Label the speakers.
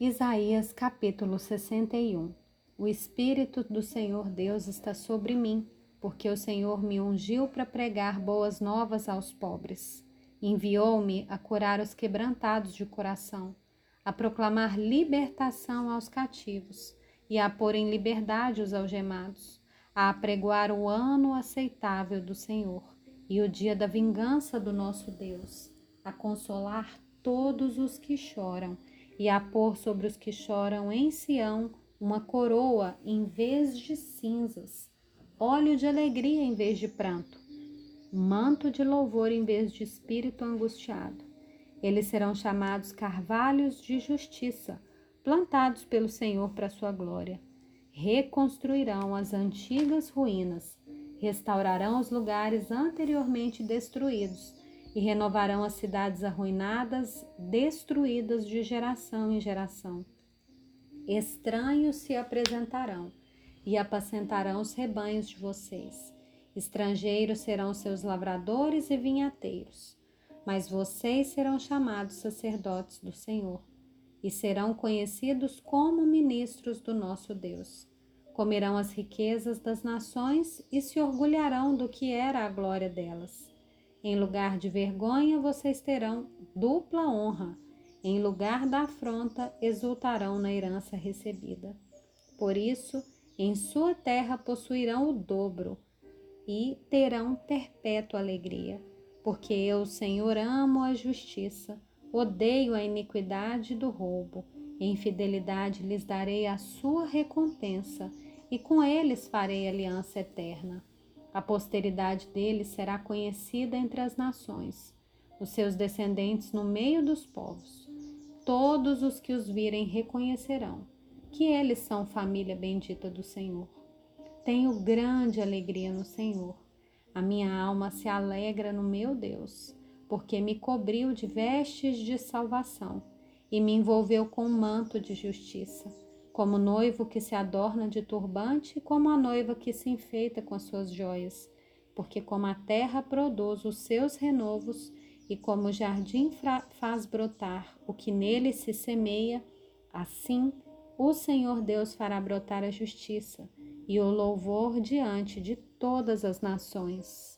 Speaker 1: Isaías capítulo 61 O Espírito do Senhor Deus está sobre mim, porque o Senhor me ungiu para pregar boas novas aos pobres. Enviou-me a curar os quebrantados de coração, a proclamar libertação aos cativos e a pôr em liberdade os algemados, a apregoar o ano aceitável do Senhor e o dia da vingança do nosso Deus, a consolar todos os que choram e a pôr sobre os que choram em Sião uma coroa em vez de cinzas, óleo de alegria em vez de pranto, manto de louvor em vez de espírito angustiado. Eles serão chamados carvalhos de justiça, plantados pelo Senhor para sua glória. Reconstruirão as antigas ruínas, restaurarão os lugares anteriormente destruídos e renovarão as cidades arruinadas, destruídas de geração em geração. Estranhos se apresentarão e apacentarão os rebanhos de vocês. Estrangeiros serão seus lavradores e vinhateiros, mas vocês serão chamados sacerdotes do Senhor e serão conhecidos como ministros do nosso Deus. Comerão as riquezas das nações e se orgulharão do que era a glória delas. Em lugar de vergonha, vocês terão dupla honra. Em lugar da afronta, exultarão na herança recebida. Por isso, em sua terra possuirão o dobro e terão perpétua alegria. Porque eu, Senhor, amo a justiça, odeio a iniquidade do roubo. Em fidelidade lhes darei a sua recompensa, e com eles farei aliança eterna. A posteridade dele será conhecida entre as nações, os seus descendentes no meio dos povos. Todos os que os virem reconhecerão que eles são família bendita do Senhor. Tenho grande alegria no Senhor. A minha alma se alegra no meu Deus, porque me cobriu de vestes de salvação e me envolveu com um manto de justiça como noivo que se adorna de turbante, como a noiva que se enfeita com as suas joias. Porque como a terra produz os seus renovos, e como o jardim faz brotar o que nele se semeia, assim o Senhor Deus fará brotar a justiça e o louvor diante de todas as nações.